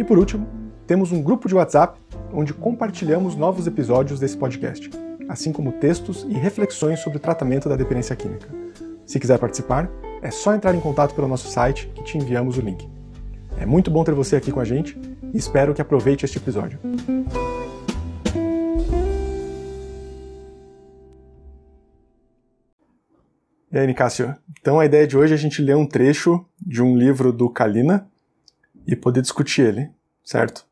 E por último, temos um grupo de WhatsApp onde compartilhamos novos episódios desse podcast, assim como textos e reflexões sobre o tratamento da dependência química. Se quiser participar, é só entrar em contato pelo nosso site que te enviamos o link. É muito bom ter você aqui com a gente e espero que aproveite este episódio. E aí, Nicásio? Então a ideia de hoje é a gente ler um trecho de um livro do Kalina e poder discutir ele, certo?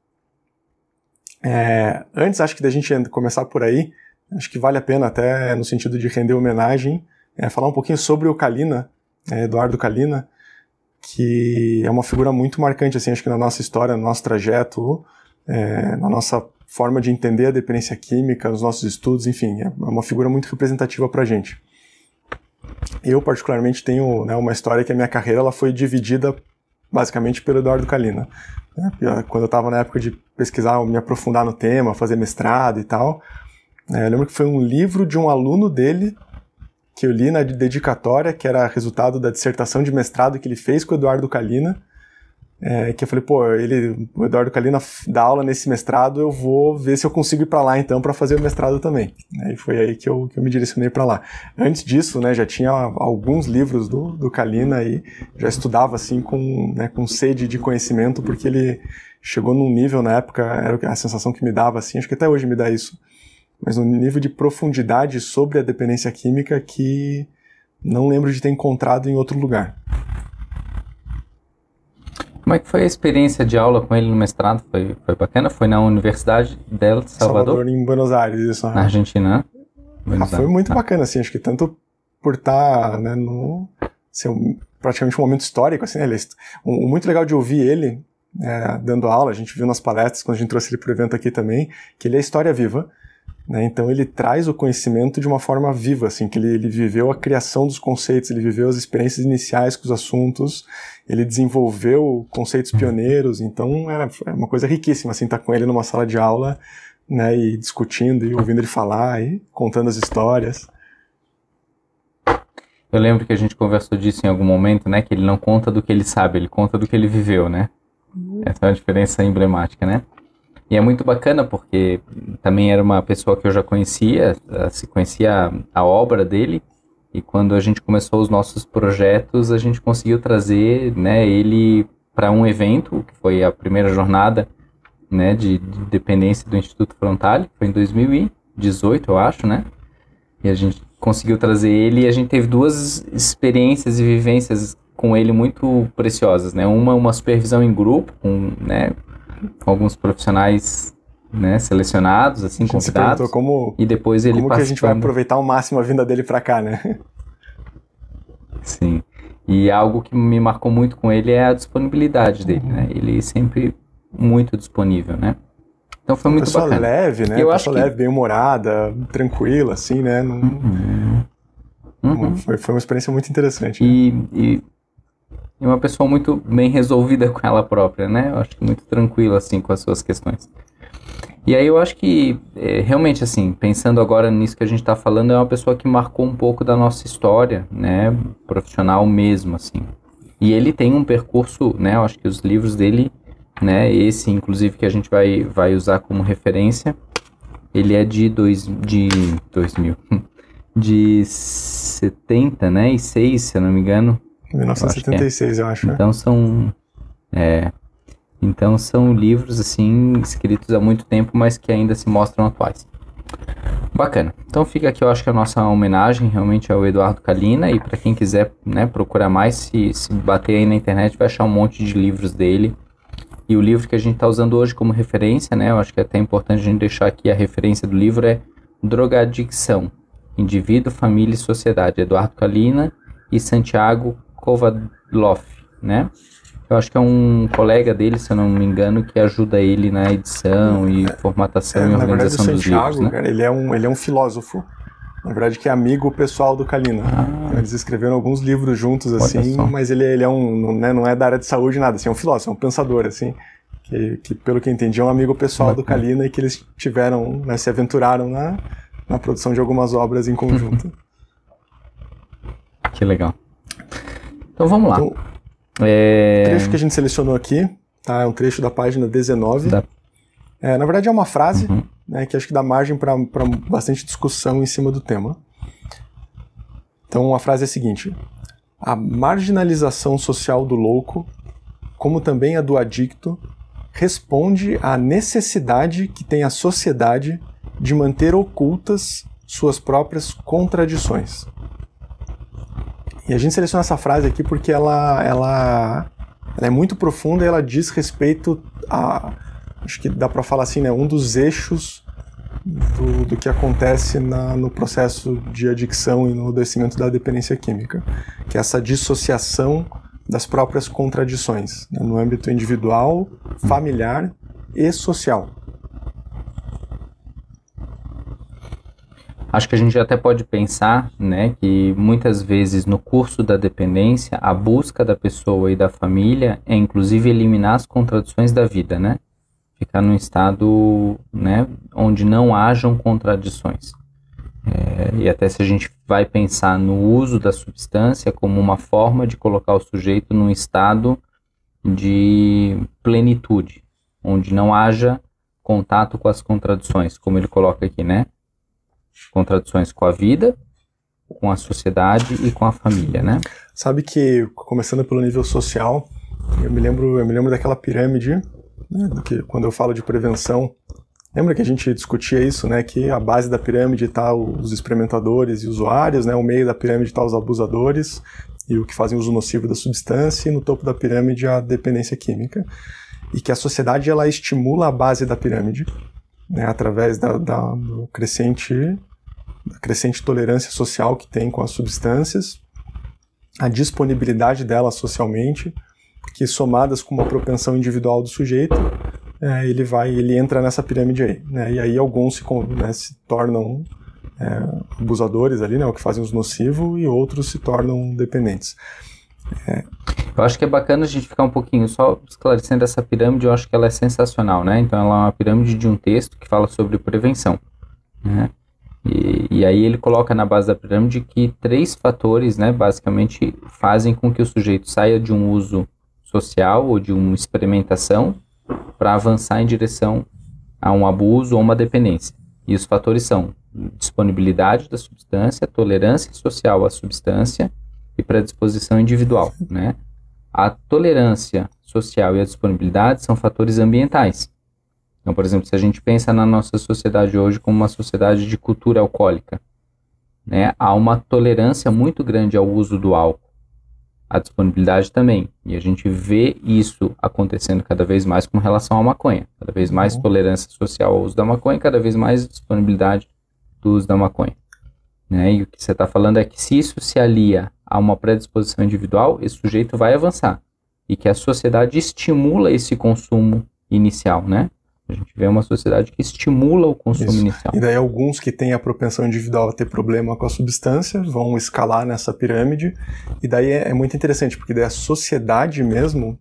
É, antes, acho que da gente começar por aí, acho que vale a pena até no sentido de render homenagem, é, falar um pouquinho sobre o Kalina, é, Eduardo Kalina, que é uma figura muito marcante, assim, acho que na nossa história, no nosso trajeto, é, na nossa forma de entender a dependência química, nos nossos estudos, enfim, é uma figura muito representativa para a gente. Eu, particularmente, tenho né, uma história que a minha carreira ela foi dividida basicamente pelo Eduardo Kalina. Né? Quando eu estava na época de pesquisar, me aprofundar no tema, fazer mestrado e tal, né, eu lembro que foi um livro de um aluno dele que eu li na dedicatória, que era resultado da dissertação de mestrado que ele fez com o Eduardo Kalina, é, que eu falei, pô, ele, o Eduardo Kalina dá aula nesse mestrado, eu vou ver se eu consigo ir para lá então para fazer o mestrado também. E foi aí que eu, que eu me direcionei para lá. Antes disso, né, já tinha alguns livros do, do Kalina e já estudava assim com, né, com sede de conhecimento, porque ele chegou num nível na época, era a sensação que me dava assim, acho que até hoje me dá isso, mas um nível de profundidade sobre a dependência química que não lembro de ter encontrado em outro lugar. Como é que foi a experiência de aula com ele no mestrado? Foi, foi bacana? Foi na Universidade del Salvador? Salvador, em Buenos Aires, isso. Na Argentina, ah, foi muito ah. bacana, assim, acho que tanto por estar, tá, né, no... Ser um, praticamente um momento histórico, assim, né, ele, o, o muito legal de ouvir ele é, dando aula, a gente viu nas palestras, quando a gente trouxe ele para o evento aqui também, que ele é história viva, né? Então ele traz o conhecimento de uma forma viva, assim, que ele, ele, viveu a criação dos conceitos, ele viveu as experiências iniciais com os assuntos, ele desenvolveu conceitos pioneiros, então era, era uma coisa riquíssima, assim, estar tá com ele numa sala de aula, né, e discutindo e ouvindo ele falar e contando as histórias. Eu lembro que a gente conversou disso em algum momento, né, que ele não conta do que ele sabe, ele conta do que ele viveu, né? Uhum. Essa é uma diferença emblemática, né? E é muito bacana porque também era uma pessoa que eu já conhecia, eh, se conhecia a obra dele, e quando a gente começou os nossos projetos, a gente conseguiu trazer né, ele para um evento, que foi a primeira jornada né, de, de dependência do Instituto Frontale, foi em 2018, eu acho, né? E a gente conseguiu trazer ele e a gente teve duas experiências e vivências com ele muito preciosas, né? Uma, uma supervisão em grupo, com, né, alguns profissionais né, selecionados, assim, convidados. Como, e depois ele como que a gente vai aproveitar ao máximo a vinda dele para cá, né? Sim. E algo que me marcou muito com ele é a disponibilidade dele, né? Ele sempre muito disponível, né? Então foi muito pessoa bacana. leve, né? Eu pessoa leve, que... bem humorada, tranquila, assim, né? Não... Uhum. Uhum. Foi, foi uma experiência muito interessante. E, né? e e uma pessoa muito bem resolvida com ela própria, né? Eu acho que muito tranquila, assim, com as suas questões. E aí eu acho que, é, realmente, assim, pensando agora nisso que a gente está falando, é uma pessoa que marcou um pouco da nossa história, né? Profissional mesmo, assim. E ele tem um percurso, né? Eu acho que os livros dele, né? Esse, inclusive, que a gente vai, vai usar como referência, ele é de, dois, de 2000, de 70, né? E 6, se eu não me engano. 1976, eu acho. Eu acho é. Então são. É, Então são livros assim escritos há muito tempo, mas que ainda se mostram atuais. Bacana. Então fica aqui, eu acho que a nossa homenagem realmente ao Eduardo Kalina e para quem quiser né, procurar mais, se, se bater aí na internet vai achar um monte de livros dele. E o livro que a gente está usando hoje como referência, né, eu acho que é até importante a gente deixar aqui a referência do livro é Drogadicção, Indivíduo, Família e Sociedade, Eduardo Kalina e Santiago Kovadlov, né? Eu acho que é um colega dele, se eu não me engano, que ajuda ele na edição e é, formatação é, e organização verdade, dos Santiago, livros. Né? Cara, ele, é um, ele é um filósofo. Na verdade, que é amigo pessoal do Kalina. Ah. Eles escreveram alguns livros juntos, assim, mas ele, ele é um, né, não é da área de saúde, nada, assim, é um filósofo, é um pensador, assim, que, que pelo que entendi é um amigo pessoal do Kalina e que eles tiveram, né, se aventuraram na, na produção de algumas obras em conjunto. que legal. Então vamos lá. Então, é... O trecho que a gente selecionou aqui tá, é um trecho da página 19. Da... É, na verdade, é uma frase uhum. né, que acho que dá margem para bastante discussão em cima do tema. Então, a frase é a seguinte: A marginalização social do louco, como também a do adicto, responde à necessidade que tem a sociedade de manter ocultas suas próprias contradições. E a gente seleciona essa frase aqui porque ela, ela, ela é muito profunda e ela diz respeito a. Acho que dá para falar assim, né? Um dos eixos do, do que acontece na, no processo de adicção e no adoecimento da dependência química, que é essa dissociação das próprias contradições, né, no âmbito individual, familiar e social. Acho que a gente até pode pensar, né, que muitas vezes no curso da dependência, a busca da pessoa e da família é inclusive eliminar as contradições da vida, né? Ficar num estado, né, onde não hajam contradições. É, e até se a gente vai pensar no uso da substância como uma forma de colocar o sujeito num estado de plenitude, onde não haja contato com as contradições, como ele coloca aqui, né? Contradições com a vida, com a sociedade e com a família, né? Sabe que começando pelo nível social, eu me lembro, eu me lembro daquela pirâmide, né, que quando eu falo de prevenção, lembra que a gente discutia isso, né, que a base da pirâmide está os experimentadores e usuários, né, o meio da pirâmide está os abusadores e o que fazem uso nocivo da substância e no topo da pirâmide a dependência química e que a sociedade ela estimula a base da pirâmide né, através da, da, do crescente a crescente tolerância social que tem com as substâncias, a disponibilidade delas socialmente, que somadas com uma propensão individual do sujeito, é, ele vai, ele entra nessa pirâmide aí, né? E aí alguns se, né, se tornam é, abusadores ali, né, o que fazem os nocivos, e outros se tornam dependentes. É. Eu acho que é bacana a gente ficar um pouquinho só esclarecendo essa pirâmide, eu acho que ela é sensacional, né? Então ela é uma pirâmide de um texto que fala sobre prevenção, né? E, e, aí ele coloca na base da pirâmide que três fatores, né, basicamente, fazem com que o sujeito saia de um uso social ou de uma experimentação para avançar em direção a um abuso ou uma dependência. E os fatores são disponibilidade da substância, tolerância social à substância e predisposição individual, né? A tolerância social e a disponibilidade são fatores ambientais. Então, por exemplo, se a gente pensa na nossa sociedade hoje como uma sociedade de cultura alcoólica, né, há uma tolerância muito grande ao uso do álcool, a disponibilidade também. E a gente vê isso acontecendo cada vez mais com relação à maconha. Cada vez mais uhum. tolerância social ao uso da maconha, cada vez mais disponibilidade do uso da maconha. Né? E o que você está falando é que se isso se alia a uma predisposição individual, esse sujeito vai avançar. E que a sociedade estimula esse consumo inicial, né? A gente vê uma sociedade que estimula o consumo Isso. inicial. E daí alguns que têm a propensão individual a ter problema com a substância vão escalar nessa pirâmide. E daí é, é muito interessante, porque daí a sociedade mesmo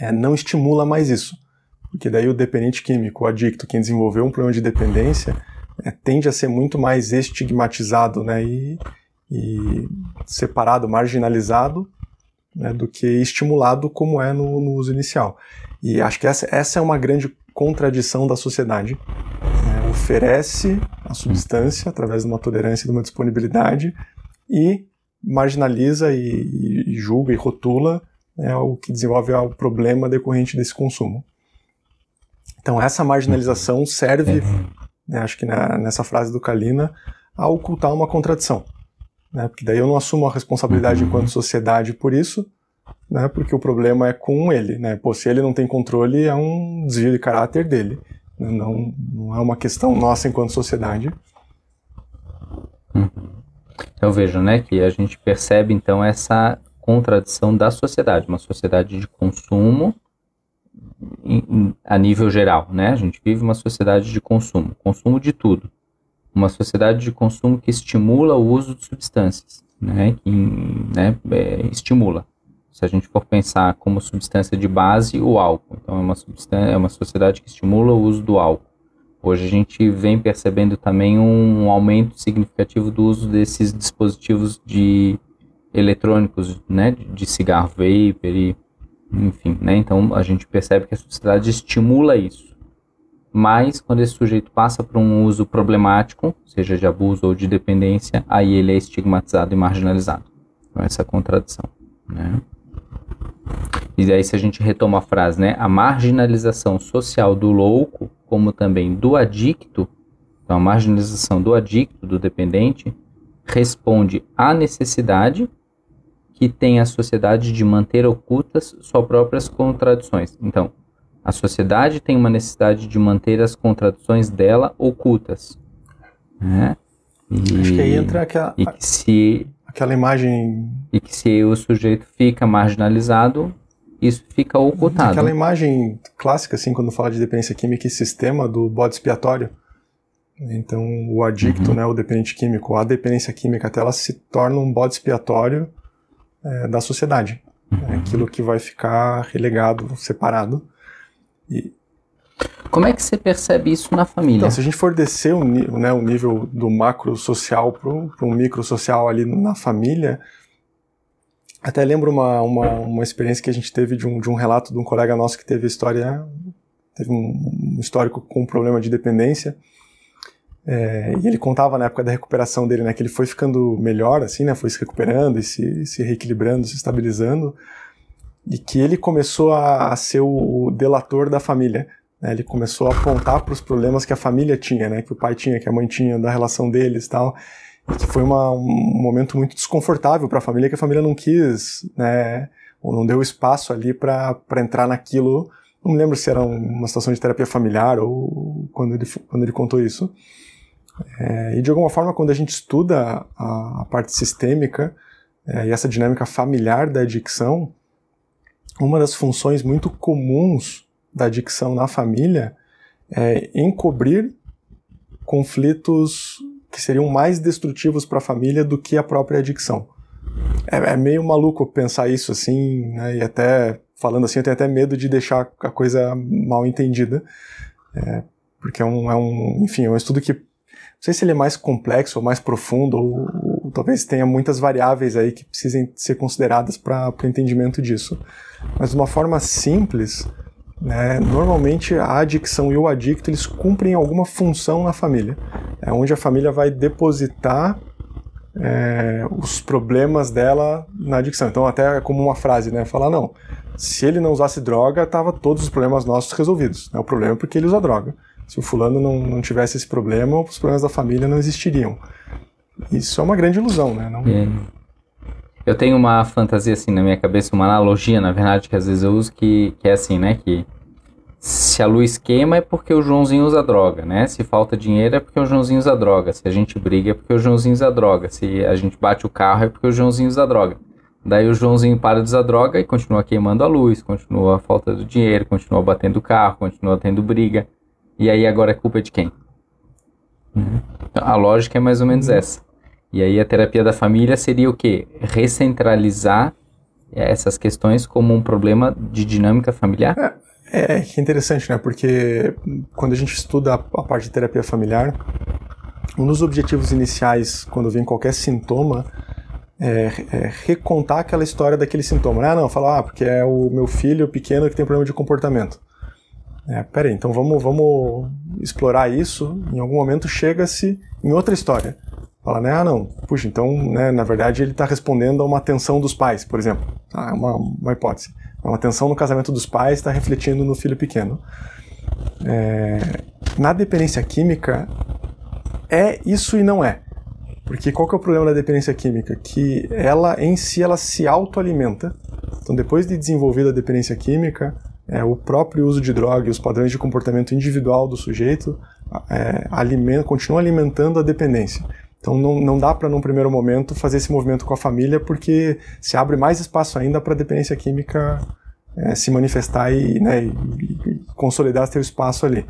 é, não estimula mais isso. Porque daí o dependente químico, o adicto, quem desenvolveu um problema de dependência, é, tende a ser muito mais estigmatizado né, e, e separado, marginalizado né, do que estimulado como é no, no uso inicial. E acho que essa, essa é uma grande contradição da sociedade. É, oferece a substância através de uma tolerância e de uma disponibilidade e marginaliza e, e julga e rotula é o que desenvolve o problema decorrente desse consumo. Então, essa marginalização serve, né, acho que na, nessa frase do Kalina, a ocultar uma contradição. Né, porque daí eu não assumo a responsabilidade enquanto sociedade por isso, né, porque o problema é com ele. Né? Pô, se ele não tem controle, é um desvio de caráter dele. Né? Não, não é uma questão nossa enquanto sociedade. Então veja, né, que a gente percebe então essa contradição da sociedade, uma sociedade de consumo a nível geral, né? A gente vive uma sociedade de consumo, consumo de tudo, uma sociedade de consumo que estimula o uso de substâncias, né? Que né, é, estimula. Se a gente for pensar como substância de base, o álcool. Então é uma substância, é uma sociedade que estimula o uso do álcool. Hoje a gente vem percebendo também um aumento significativo do uso desses dispositivos de eletrônicos, né, de cigarro vapor e enfim, né? Então a gente percebe que a sociedade estimula isso. Mas quando esse sujeito passa por um uso problemático, seja de abuso ou de dependência, aí ele é estigmatizado e marginalizado. Então essa é a contradição, né? E aí se a gente retoma a frase, né, a marginalização social do louco, como também do adicto, então a marginalização do adicto, do dependente, responde à necessidade que tem a sociedade de manter ocultas suas próprias contradições. Então, a sociedade tem uma necessidade de manter as contradições dela ocultas. Né? E, Acho que aí entra aquela, e que se, aquela imagem. E que se o sujeito fica marginalizado, isso fica ocultado. Aquela imagem clássica, assim, quando fala de dependência química e sistema do bode expiatório. Então, o adicto, uhum. né, o dependente químico, a dependência química, até ela se torna um bode expiatório é, da sociedade. É aquilo que vai ficar relegado, separado. E... Como é que você percebe isso na família? Então, se a gente for descer o, né, o nível do macro social para um micro social ali na família, até lembro uma, uma, uma experiência que a gente teve de um, de um relato de um colega nosso que teve história, teve um, histórico com um problema de dependência. É, e ele contava na época da recuperação dele, né, que ele foi ficando melhor, assim, né, foi se recuperando e se, se reequilibrando, se estabilizando, e que ele começou a, a ser o delator da família. Né, ele começou a apontar para os problemas que a família tinha, né, que o pai tinha, que a mãe tinha, da relação deles e tal, e que foi uma, um momento muito desconfortável para a família, que a família não quis, né, ou não deu espaço ali para entrar naquilo. Não me lembro se era uma situação de terapia familiar ou quando ele, quando ele contou isso. É, e de alguma forma, quando a gente estuda a, a parte sistêmica é, e essa dinâmica familiar da adicção, uma das funções muito comuns da adicção na família é encobrir conflitos que seriam mais destrutivos para a família do que a própria adicção. É, é meio maluco pensar isso assim, né, e até falando assim, eu tenho até medo de deixar a coisa mal entendida, é, porque é um, é um, enfim, é um estudo que não sei se ele é mais complexo ou mais profundo, ou, ou talvez tenha muitas variáveis aí que precisem ser consideradas para o entendimento disso. Mas de uma forma simples, né, normalmente a adicção e o adicto eles cumprem alguma função na família. É onde a família vai depositar é, os problemas dela na adicção. Então, até é como uma frase, né? Falar, não, se ele não usasse droga, tava todos os problemas nossos resolvidos. Né? O problema é porque ele usa droga. Se o fulano não, não tivesse esse problema, os problemas da família não existiriam. Isso é uma grande ilusão, né? Não... É. Eu tenho uma fantasia assim na minha cabeça, uma analogia, na verdade, que às vezes eu uso, que, que é assim, né? Que se a luz queima é porque o Joãozinho usa droga, né? Se falta dinheiro é porque o Joãozinho usa droga. Se a gente briga é porque o Joãozinho usa droga. Se a gente bate o carro é porque o Joãozinho usa droga. Daí o Joãozinho para de usar droga e continua queimando a luz, continua a falta do dinheiro, continua batendo o carro, continua tendo briga. E aí agora é culpa de quem? Uhum. A lógica é mais ou menos uhum. essa. E aí a terapia da família seria o quê? Recentralizar essas questões como um problema de dinâmica familiar? É, é interessante, né? Porque quando a gente estuda a, a parte de terapia familiar, um dos objetivos iniciais, quando vem qualquer sintoma, é, é, recontar aquela história daquele sintoma. Ah, não, falar, ah, porque é o meu filho pequeno que tem problema de comportamento. É, peraí, então vamos, vamos explorar isso. Em algum momento chega-se em outra história. Fala, né, ah, não, puxa, então, né, na verdade ele está respondendo a uma tensão dos pais, por exemplo. Ah, é uma, uma hipótese. É uma tensão no casamento dos pais está refletindo no filho pequeno. É, na dependência química, é isso e não é. Porque qual que é o problema da dependência química? Que ela em si ela se autoalimenta. Então depois de desenvolvida a dependência química, é, o próprio uso de droga e os padrões de comportamento individual do sujeito é, alimenta, continua alimentando a dependência. Então não, não dá para, num primeiro momento, fazer esse movimento com a família, porque se abre mais espaço ainda para a dependência química é, se manifestar e, né, e, e consolidar seu espaço ali.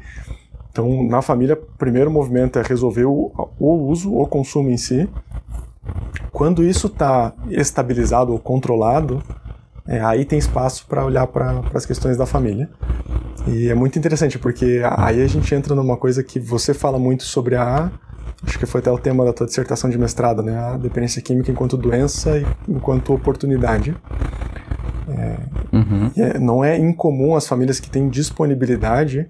Então, na família, o primeiro movimento é resolver o, o uso, o consumo em si. Quando isso está estabilizado ou controlado, é, aí tem espaço para olhar para as questões da família. E é muito interessante, porque aí a gente entra numa coisa que você fala muito sobre a. Acho que foi até o tema da tua dissertação de mestrado, né? A dependência química enquanto doença e enquanto oportunidade. É, uhum. é, não é incomum as famílias que têm disponibilidade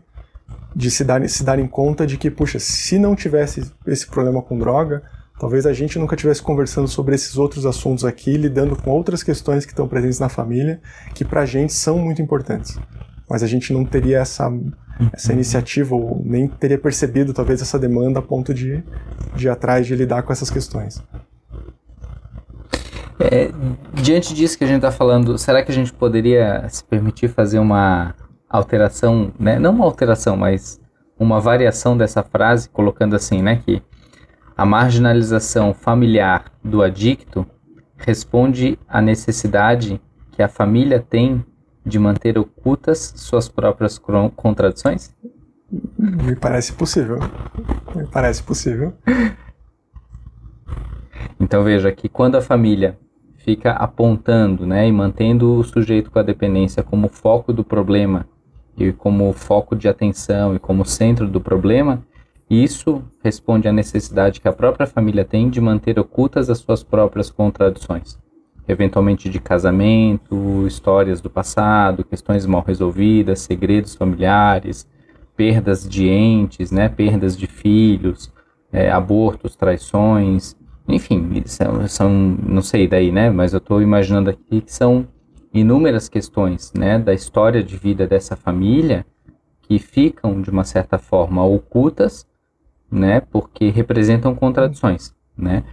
de se, dar, se darem conta de que, puxa, se não tivesse esse problema com droga, talvez a gente nunca estivesse conversando sobre esses outros assuntos aqui, lidando com outras questões que estão presentes na família, que pra gente são muito importantes. Mas a gente não teria essa, essa iniciativa, ou nem teria percebido talvez essa demanda a ponto de, de ir atrás de lidar com essas questões. É, diante disso que a gente está falando, será que a gente poderia se permitir fazer uma alteração, né? Não uma alteração, mas uma variação dessa frase, colocando assim, né? Que a marginalização familiar do adicto responde à necessidade que a família tem de manter ocultas suas próprias contradições? Me parece possível. Me parece possível. Então veja que quando a família fica apontando né, e mantendo o sujeito com a dependência como foco do problema e como foco de atenção e como centro do problema, isso responde à necessidade que a própria família tem de manter ocultas as suas próprias contradições, eventualmente de casamento, histórias do passado, questões mal resolvidas, segredos familiares, perdas de entes, né, perdas de filhos, é, abortos, traições, enfim, são, são, não sei daí, né, mas eu estou imaginando aqui que são inúmeras questões, né, da história de vida dessa família que ficam de uma certa forma ocultas, né, porque representam contradições, né.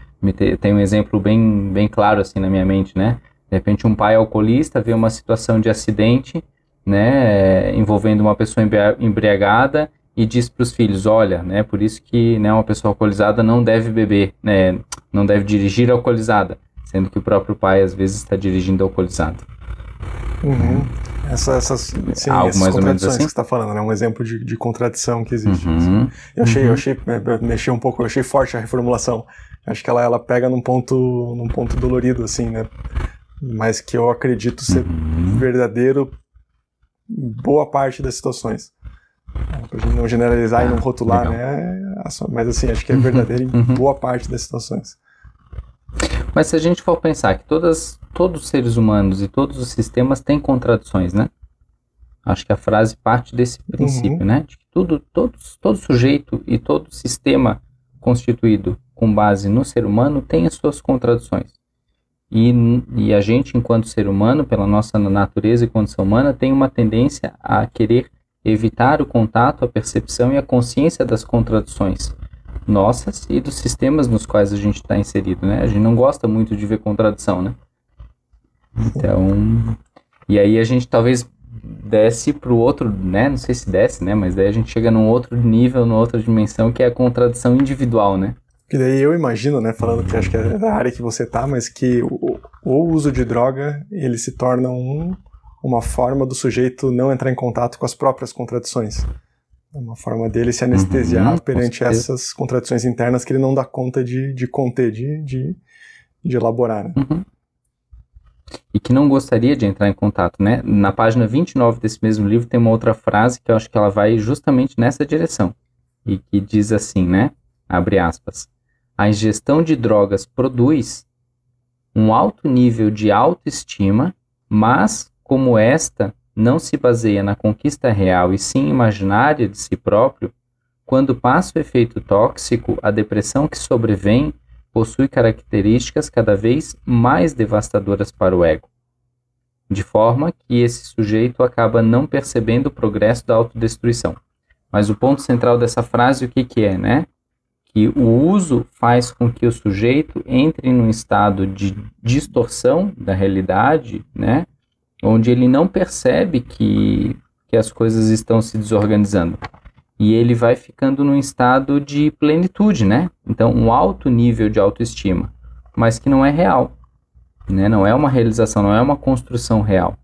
Tem um exemplo bem, bem claro assim na minha mente, né. De repente um pai alcoolista vê uma situação de acidente, né, envolvendo uma pessoa embriagada e diz para os filhos, olha, né, por isso que né, uma pessoa alcoolizada não deve beber, né, não deve dirigir alcoolizada, sendo que o próprio pai às vezes está dirigindo alcoolizado. Uhum. Essa, essas, sim, Algo essas contradições assim? que você está falando, né? Um exemplo de, de contradição que existe. Uhum. Assim. Eu achei, uhum. eu achei, é, mexi um pouco, eu achei forte a reformulação. Acho que ela, ela pega num ponto, num ponto dolorido, assim, né? Mas que eu acredito ser uhum. verdadeiro em boa parte das situações. É, pra gente não generalizar e não ah, rotular, Legal. né? Mas assim, acho que é uhum. verdadeiro em uhum. boa parte das situações. Mas se a gente for pensar que todas, todos os seres humanos e todos os sistemas têm contradições, né? Acho que a frase parte desse princípio, uhum. né? De que tudo, todos, todo sujeito e todo sistema constituído com base no ser humano tem as suas contradições. E, e a gente, enquanto ser humano, pela nossa natureza e condição humana, tem uma tendência a querer evitar o contato, a percepção e a consciência das contradições nossas e dos sistemas nos quais a gente está inserido, né? A gente não gosta muito de ver contradição, né? Então, e aí a gente talvez desce para o outro, né? Não sei se desce, né? Mas daí a gente chega num outro nível, numa outra dimensão, que é a contradição individual, né? Que daí eu imagino, né? Falando que acho que é da área que você tá, mas que o, o uso de droga ele se torna um, uma forma do sujeito não entrar em contato com as próprias contradições. É uma forma dele se anestesiar uhum, perante essas contradições internas que ele não dá conta de, de conter, de, de, de elaborar. Né? Uhum. E que não gostaria de entrar em contato, né? Na página 29 desse mesmo livro tem uma outra frase que eu acho que ela vai justamente nessa direção. E que diz assim, né? Abre aspas. A ingestão de drogas produz um alto nível de autoestima, mas como esta não se baseia na conquista real e sim imaginária de si próprio, quando passa o efeito tóxico, a depressão que sobrevém possui características cada vez mais devastadoras para o ego, de forma que esse sujeito acaba não percebendo o progresso da autodestruição. Mas o ponto central dessa frase o que, que é, né? Que o uso faz com que o sujeito entre num estado de distorção da realidade, né? Onde ele não percebe que, que as coisas estão se desorganizando e ele vai ficando num estado de plenitude, né? Então, um alto nível de autoestima, mas que não é real, né? Não é uma realização, não é uma construção real.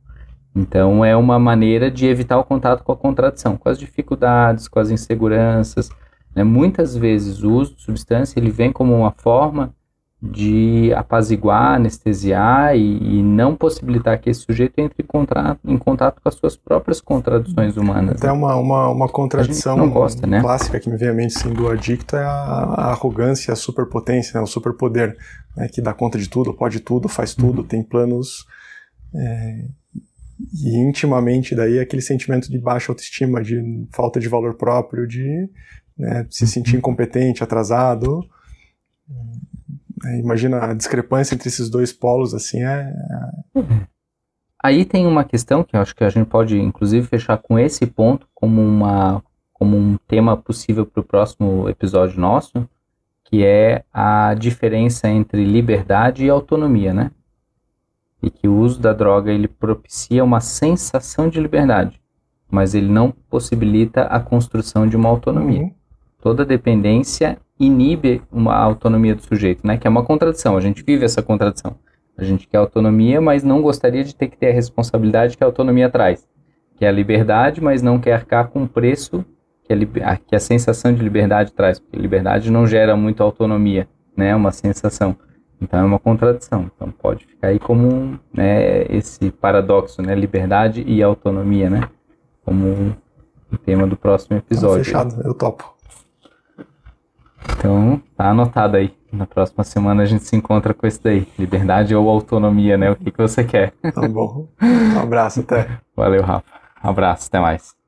Então, é uma maneira de evitar o contato com a contradição, com as dificuldades, com as inseguranças. Né? Muitas vezes, o uso de substância ele vem como uma forma de apaziguar, anestesiar e, e, não possibilitar que esse sujeito entre em contato, em contato com as suas próprias contradições humanas. Até né? uma, uma, uma contradição gosta, né? clássica que me vem à mente assim, do adicto é a, a arrogância, a superpotência, né? o superpoder, né? que dá conta de tudo, pode tudo, faz tudo, uhum. tem planos. É, e intimamente daí aquele sentimento de baixa autoestima, de falta de valor próprio, de né, se sentir uhum. incompetente, atrasado. É, imagina a discrepância entre esses dois polos, assim, é, é... Aí tem uma questão que eu acho que a gente pode, inclusive, fechar com esse ponto como, uma, como um tema possível para o próximo episódio nosso, que é a diferença entre liberdade e autonomia, né? E que o uso da droga ele propicia uma sensação de liberdade, mas ele não possibilita a construção de uma autonomia. Uhum. Toda dependência inibe uma autonomia do sujeito, né? Que é uma contradição. A gente vive essa contradição. A gente quer autonomia, mas não gostaria de ter que ter a responsabilidade que a autonomia traz, que é a liberdade, mas não quer arcar com o preço que a, que a sensação de liberdade traz, porque liberdade não gera muita autonomia, né? É uma sensação. Então é uma contradição. Então pode ficar aí como um, né, esse paradoxo, né? Liberdade e autonomia, né? Como um tema do próximo episódio. fechado, eu topo. Então, tá anotado aí. Na próxima semana a gente se encontra com isso daí. Liberdade ou autonomia, né? O que, que você quer? Tá bom. Um abraço, até. Valeu, Rafa. Um abraço, até mais.